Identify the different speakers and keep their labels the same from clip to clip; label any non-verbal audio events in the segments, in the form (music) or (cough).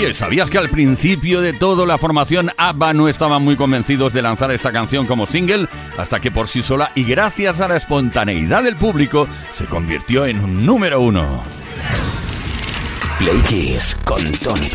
Speaker 1: Oye, ¿sabías que al principio de todo la formación ABBA no estaban muy convencidos de lanzar esta canción como single? Hasta que por sí sola y gracias a la espontaneidad del público se convirtió en un número uno.
Speaker 2: Play Kiss con Tony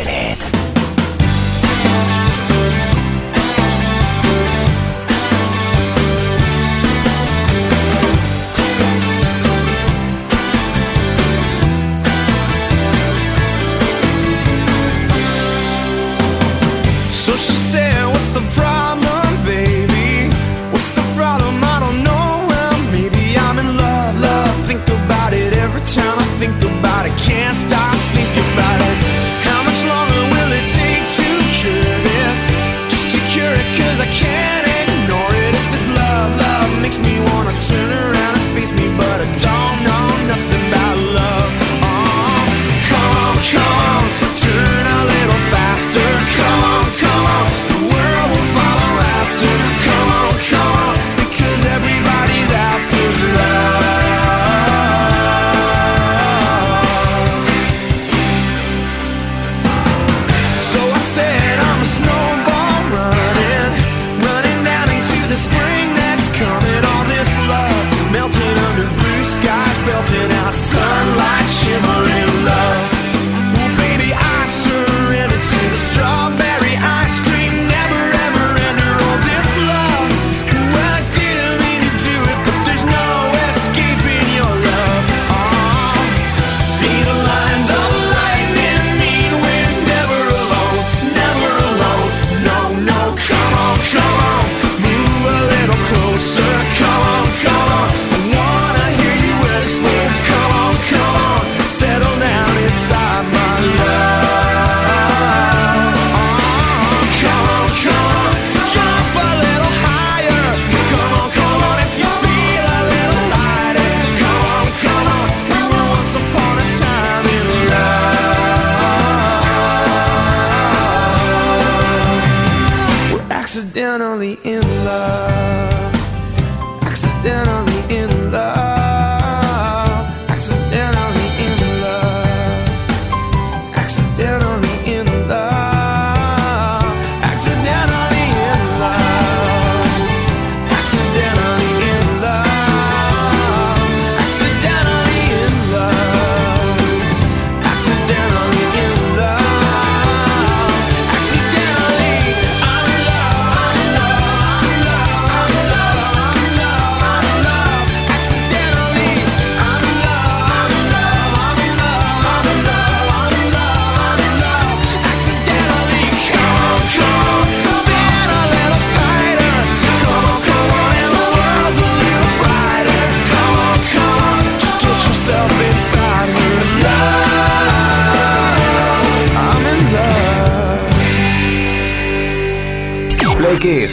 Speaker 2: Peret.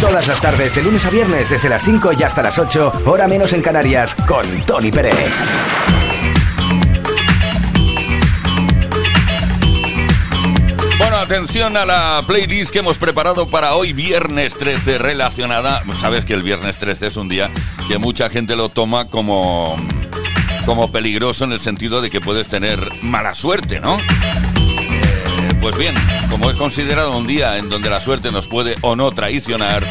Speaker 2: Todas las tardes, de lunes a viernes, desde las 5 y hasta las 8, hora menos en Canarias, con Tony Pérez.
Speaker 1: Bueno, atención a la playlist que hemos preparado para hoy, viernes 13, relacionada. Sabes que el viernes 13 es un día que mucha gente lo toma como, como peligroso en el sentido de que puedes tener mala suerte, ¿no? Pues bien, como es considerado un día en donde la suerte nos puede o no traicionar,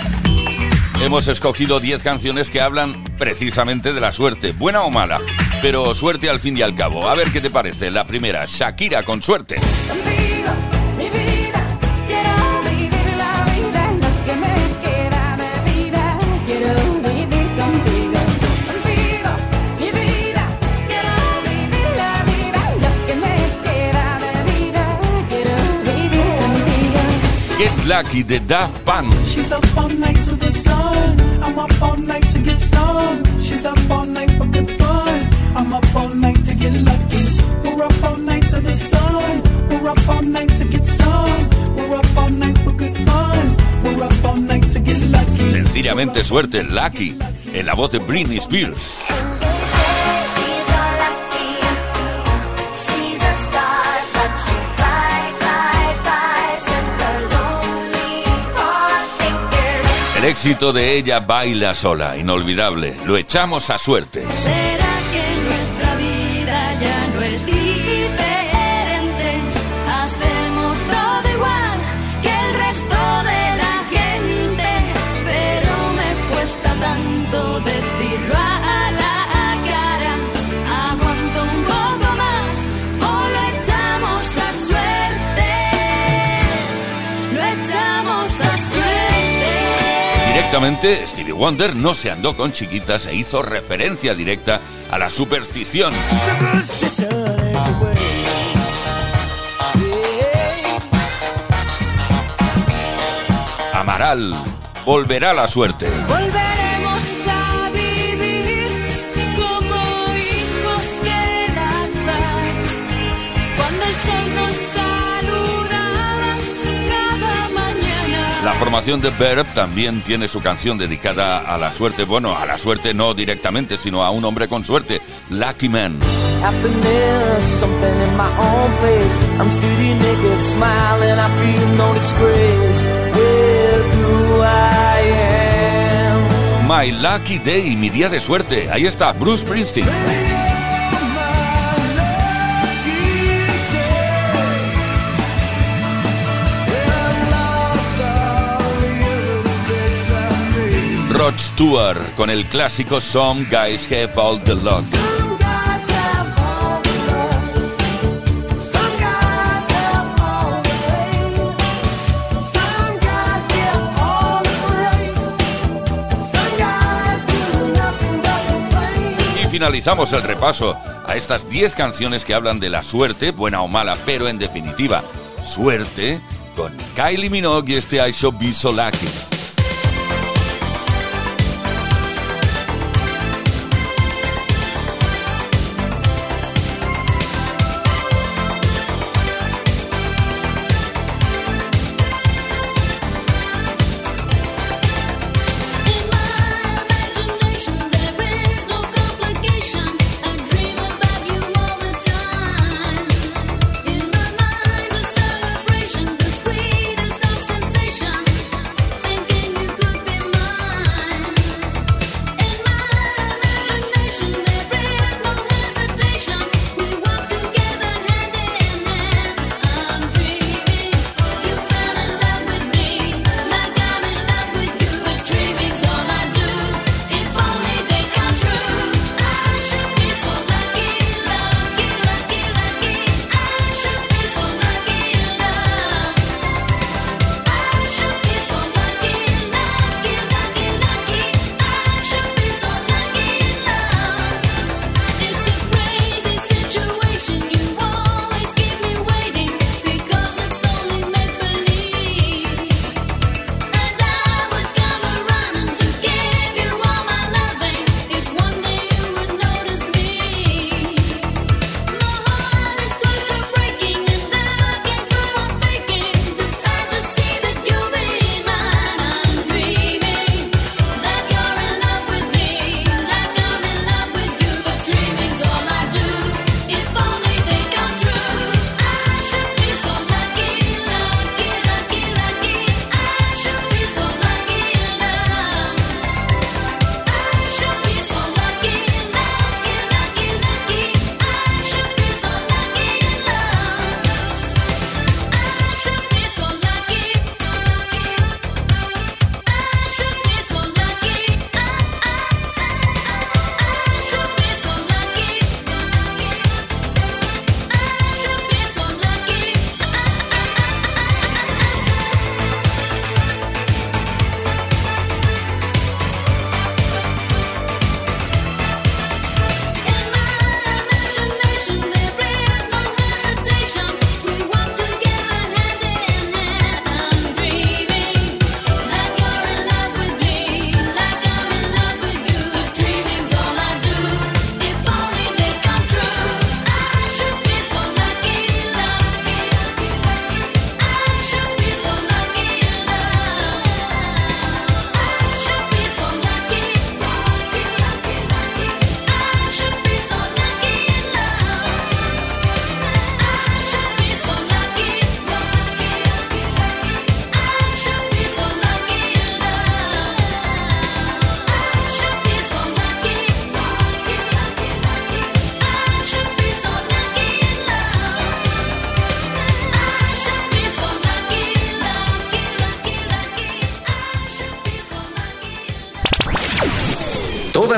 Speaker 1: hemos escogido 10 canciones que hablan precisamente de la suerte, buena o mala, pero suerte al fin y al cabo. A ver qué te parece. La primera, Shakira con suerte. Night to get lucky. Sencillamente suerte, Lucky, en la voz de Britney Spears. Éxito de ella baila sola, inolvidable. Lo echamos a suerte.
Speaker 3: Stevie Wonder no se andó con chiquitas e hizo referencia directa a la superstición. Amaral, volverá la suerte. Formación de Verb también tiene su canción dedicada a la suerte, bueno, a la suerte no directamente, sino a un hombre con suerte, Lucky Man. My Lucky Day, mi día de suerte. Ahí está, Bruce Springsteen. Stewart con el clásico Some Guys Have All the Luck. Y finalizamos el repaso a estas 10 canciones que hablan de la suerte, buena o mala, pero en definitiva, suerte, con Kylie Minogue y este I Should Be So Lucky.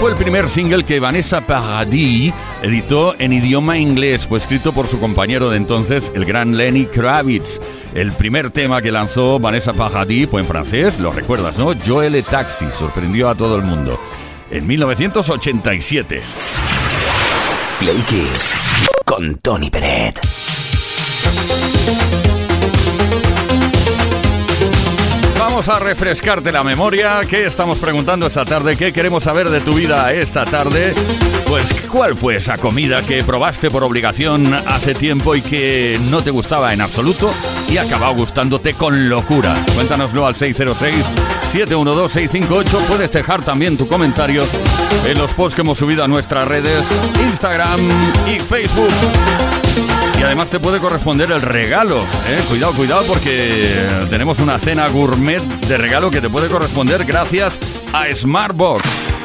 Speaker 4: Fue el primer single que Vanessa Paradis editó en idioma inglés, fue escrito por su compañero de entonces, el gran Lenny Kravitz. El primer tema que lanzó Vanessa Paradis fue en francés, lo recuerdas, ¿no? Joel et Taxi, sorprendió a todo el mundo. En 1987.
Speaker 5: Play con Tony Peret.
Speaker 4: Vamos a refrescarte la memoria. ¿Qué estamos preguntando esta tarde? ¿Qué queremos saber de tu vida esta tarde? Pues, ¿cuál fue esa comida que probaste por obligación hace tiempo y que no te gustaba en absoluto y acabó gustándote con locura? Cuéntanoslo al 606-712-658. Puedes dejar también tu comentario en los posts que hemos subido a nuestras redes Instagram y Facebook. Y además te puede corresponder el regalo. ¿eh? Cuidado, cuidado, porque tenemos una cena gourmet de regalo que te puede corresponder gracias a Smartbox.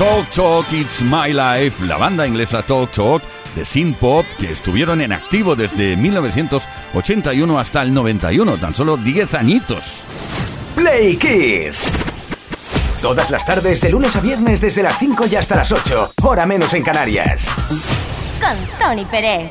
Speaker 4: Talk It's My Life, la banda inglesa Talk Talk de synth pop que estuvieron en activo desde 1981 hasta el 91, tan solo 10 añitos.
Speaker 5: Play Kiss. Todas las tardes, de lunes a viernes, desde las 5 y hasta las 8, hora menos en Canarias.
Speaker 6: Con Tony Pérez.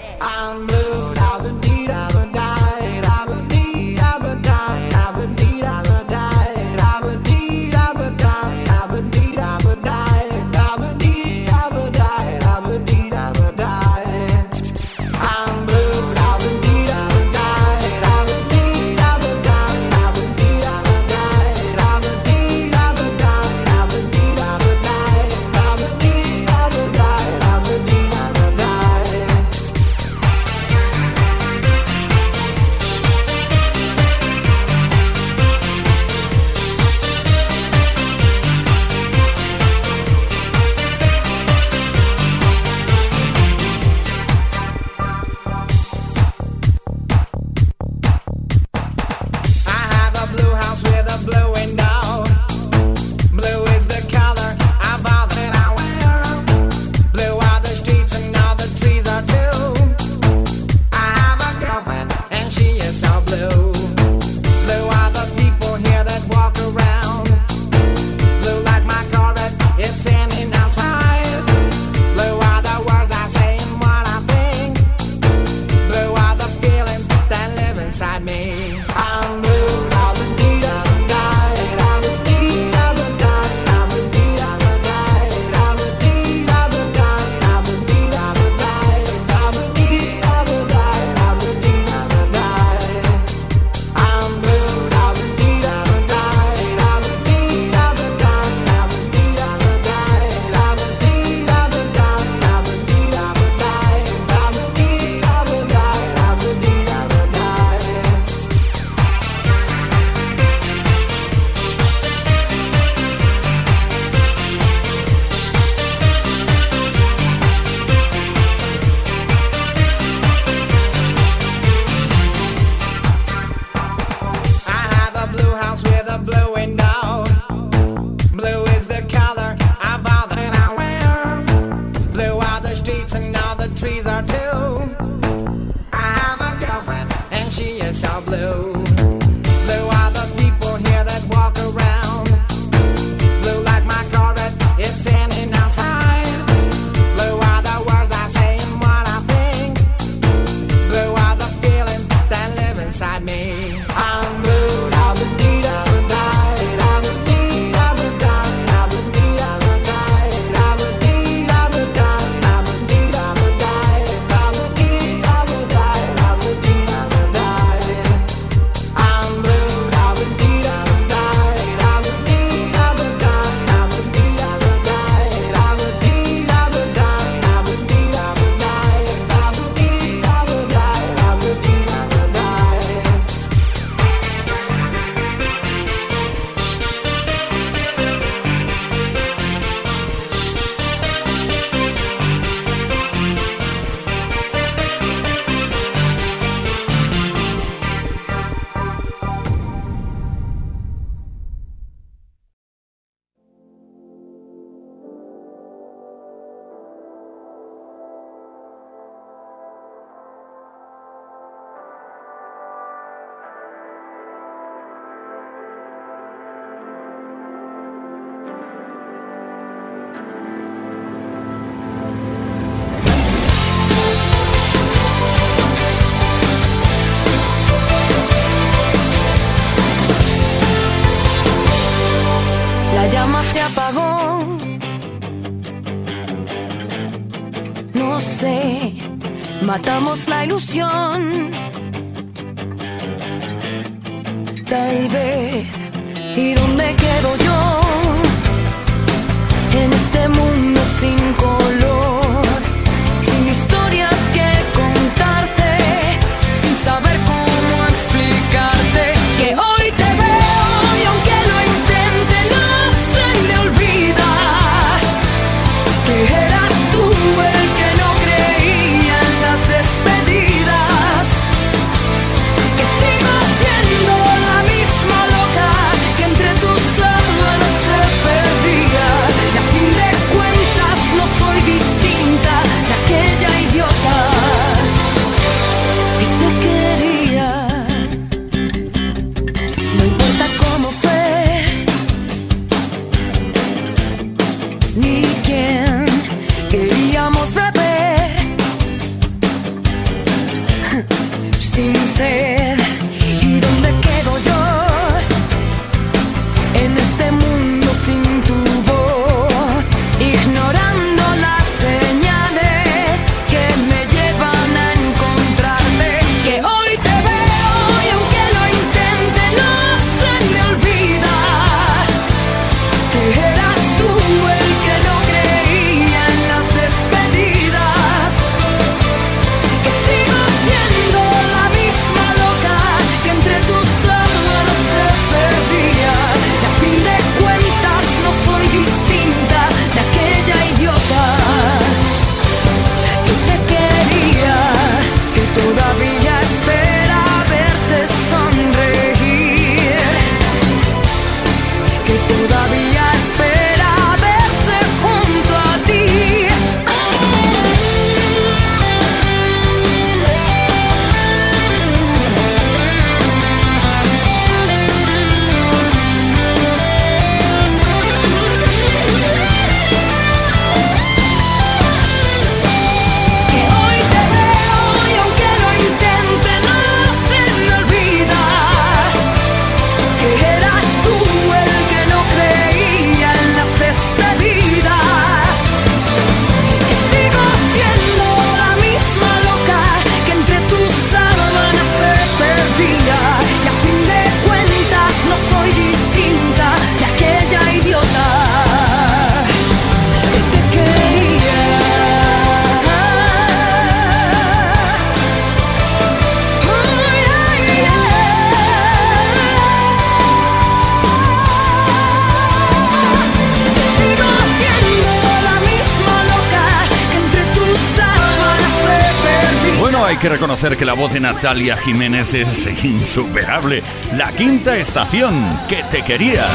Speaker 1: reconocer que la voz de Natalia Jiménez es insuperable. La quinta estación, que te quería.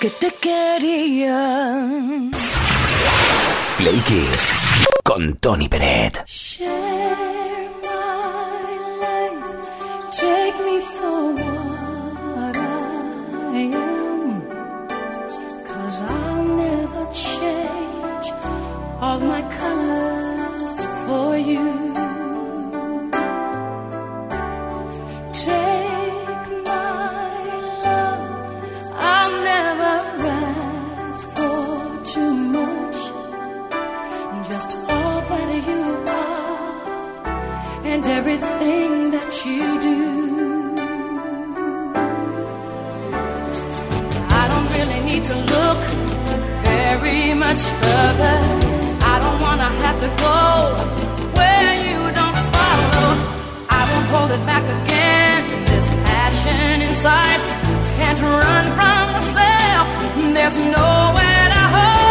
Speaker 7: Que te quería.
Speaker 8: Play Kiss con Tony Peret. You do. I don't really need to look very much further. I don't wanna have to go where you don't follow. I won't hold it back again. This passion inside can't run from myself. There's nowhere to hide.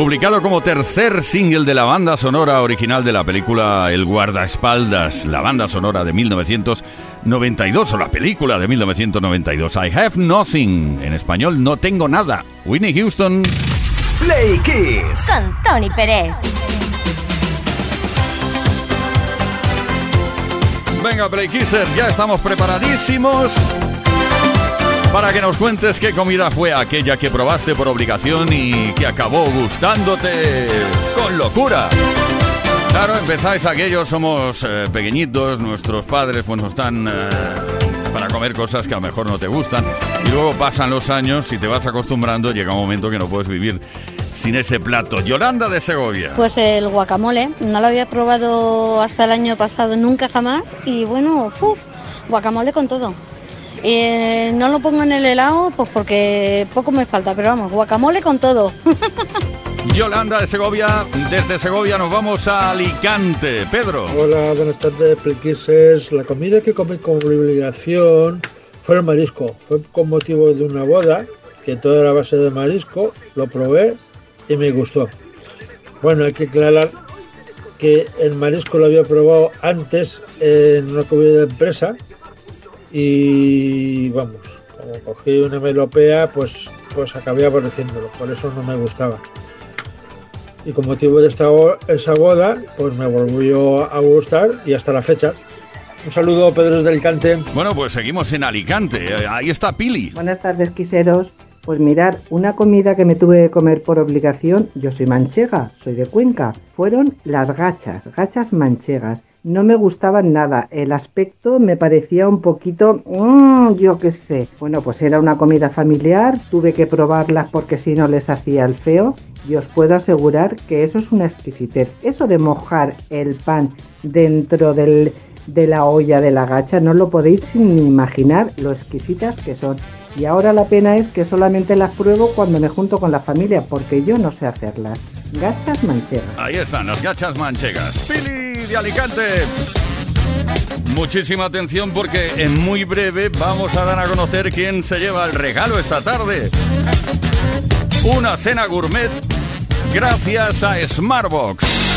Speaker 1: Publicado como tercer single de la banda sonora original de la película El guardaespaldas, la banda sonora de 1992 o la película de 1992. I have nothing. En español, no tengo nada. Whitney Houston.
Speaker 2: Play Kiss.
Speaker 6: Con Tony Pérez.
Speaker 1: Venga, Play Kisser, ya estamos preparadísimos para que nos cuentes qué comida fue aquella que probaste por obligación y que acabó gustándote con locura. Claro, empezáis aquellos, somos eh, pequeñitos, nuestros padres pues nos están eh, para comer cosas que a lo mejor no te gustan y luego pasan los años y te vas acostumbrando, llega un momento que no puedes vivir sin ese plato. Yolanda de Segovia.
Speaker 9: Pues el guacamole, no lo había probado hasta el año pasado, nunca jamás. Y bueno, uf, guacamole con todo. Eh, no lo pongo en el helado, pues porque poco me falta, pero vamos, guacamole con todo. (laughs)
Speaker 1: Yolanda de Segovia, desde Segovia nos vamos a Alicante. Pedro.
Speaker 10: Hola, buenas tardes, Pliquises. La comida que comí con obligación fue el marisco. Fue con motivo de una boda, que toda era base de marisco. Lo probé y me gustó. Bueno, hay que aclarar que el marisco lo había probado antes en una comida de empresa y vamos, como cogí una melopea, pues, pues acabé aborreciéndolo, por eso no me gustaba. Y con motivo de esta, esa boda, pues me volvió a gustar y hasta la fecha. Un saludo, Pedro de Alicante.
Speaker 1: Bueno, pues seguimos en Alicante. Ahí está Pili.
Speaker 11: Buenas tardes, quiseros. Pues mirar, una comida que me tuve que comer por obligación, yo soy manchega, soy de Cuenca, fueron las gachas, gachas manchegas. No me gustaban nada, el aspecto me parecía un poquito, mmm, yo qué sé. Bueno, pues era una comida familiar, tuve que probarlas porque si no les hacía el feo y os puedo asegurar que eso es una exquisitez. Eso de mojar el pan dentro del, de la olla de la gacha no lo podéis ni imaginar lo exquisitas que son. Y ahora la pena es que solamente las pruebo cuando me junto con la familia, porque yo no sé hacerlas. Gachas manchegas.
Speaker 1: Ahí están las gachas manchegas. Pili de Alicante. Muchísima atención porque en muy breve vamos a dar a conocer quién se lleva el regalo esta tarde. Una cena gourmet gracias a Smartbox.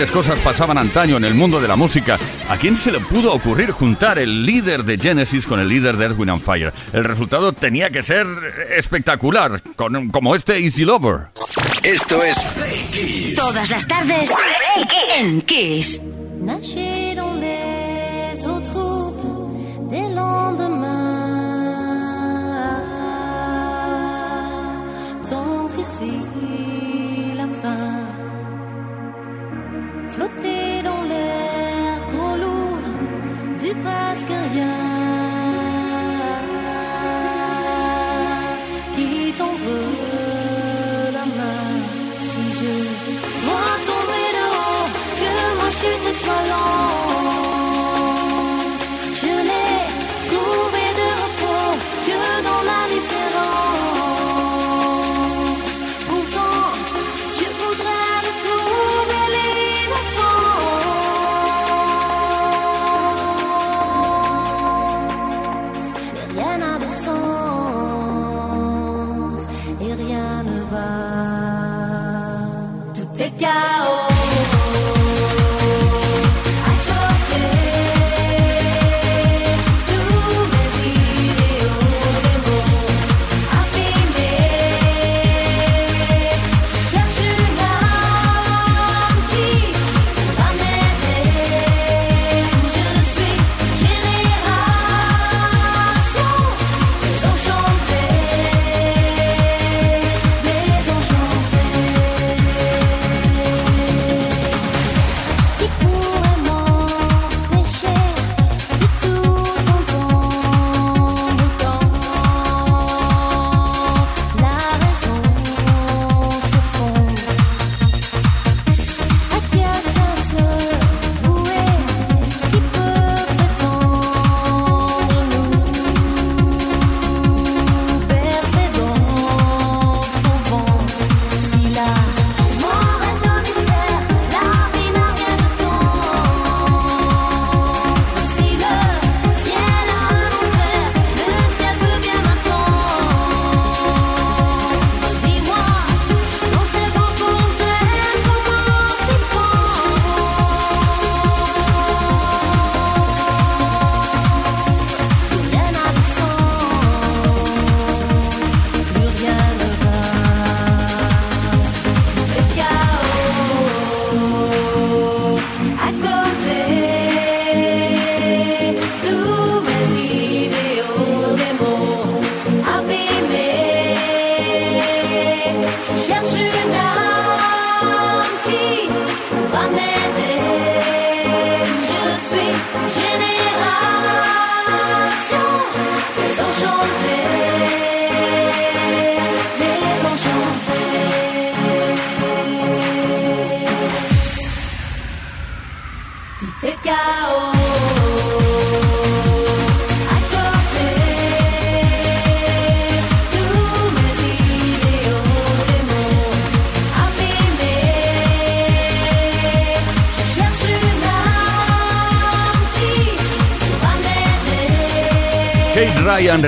Speaker 1: Grandes cosas pasaban antaño en el mundo de la música, ¿a quién se le pudo ocurrir juntar el líder de Genesis con el líder de Earth, Wind and Fire? El resultado tenía que ser espectacular, con- como este Easy Lover.
Speaker 5: Esto es Play Kiss.
Speaker 12: Todas las tardes en Kiss.
Speaker 3: Nager dans les eaux troubles des lendemains. Tendre ici Flotter dans l'air trop lourd du presque rien.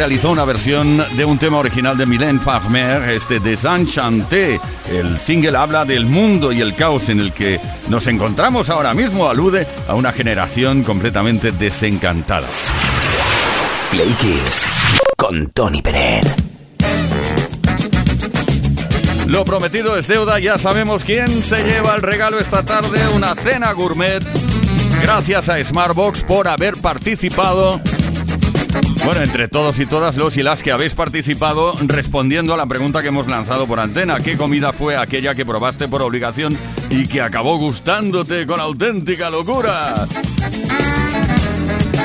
Speaker 1: Realizó una versión de un tema original de Mylène Farmer, este Desenchanté. El single habla del mundo y el caos en el que nos encontramos ahora mismo, alude a una generación completamente desencantada.
Speaker 5: Play Kiss. Con Tony Peret.
Speaker 1: Lo prometido es deuda, ya sabemos quién se lleva el regalo esta tarde, una cena gourmet. Gracias a Smartbox por haber participado. Bueno, entre todos y todas los y las que habéis participado respondiendo a la pregunta que hemos lanzado por antena. ¿Qué comida fue aquella que probaste por obligación y que acabó gustándote con auténtica locura?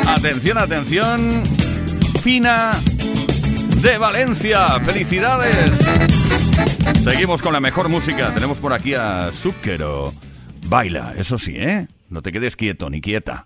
Speaker 1: Atención, atención. Fina de Valencia. ¡Felicidades! Seguimos con la mejor música. Tenemos por aquí a Zucchero. Baila, eso sí, ¿eh? No te quedes quieto ni quieta.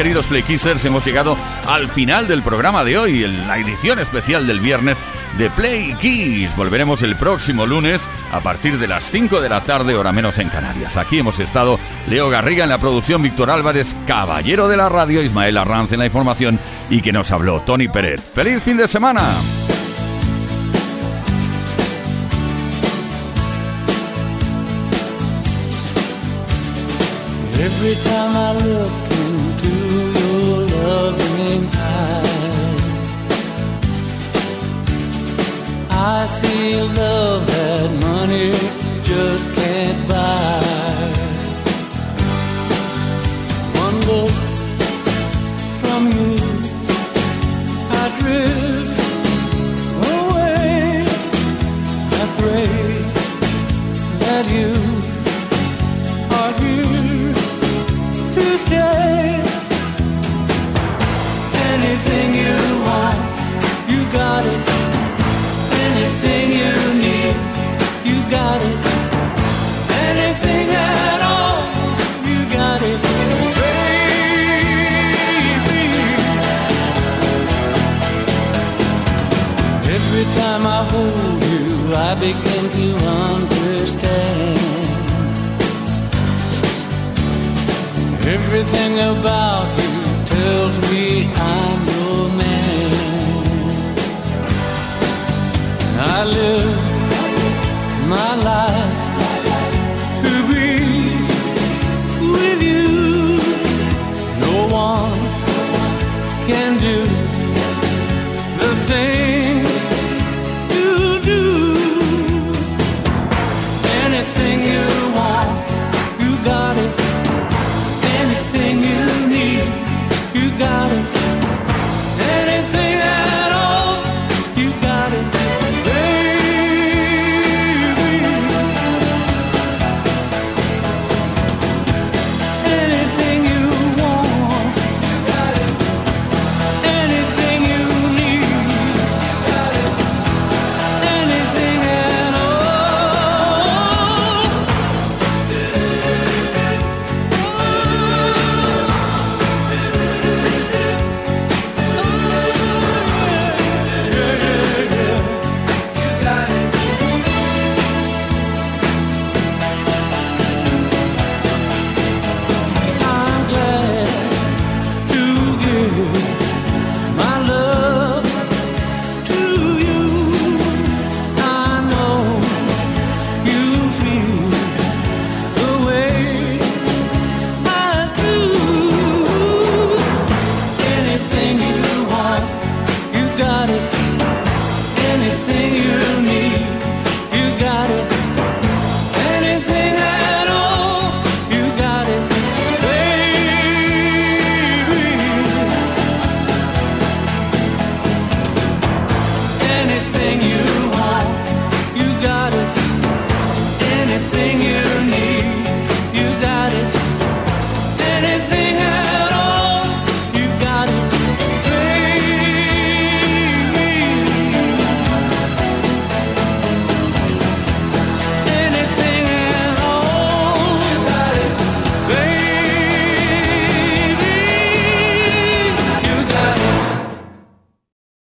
Speaker 1: queridos Playkissers, hemos llegado al final del programa de hoy, en la edición especial del viernes de Play Kiss. Volveremos el próximo lunes a partir de las 5 de la tarde, hora menos en Canarias. Aquí hemos estado Leo Garriga en la producción, Víctor Álvarez, caballero de la radio, Ismael Arranz en la información y que nos habló Tony Pérez. ¡Feliz fin de semana!
Speaker 4: I see love that money just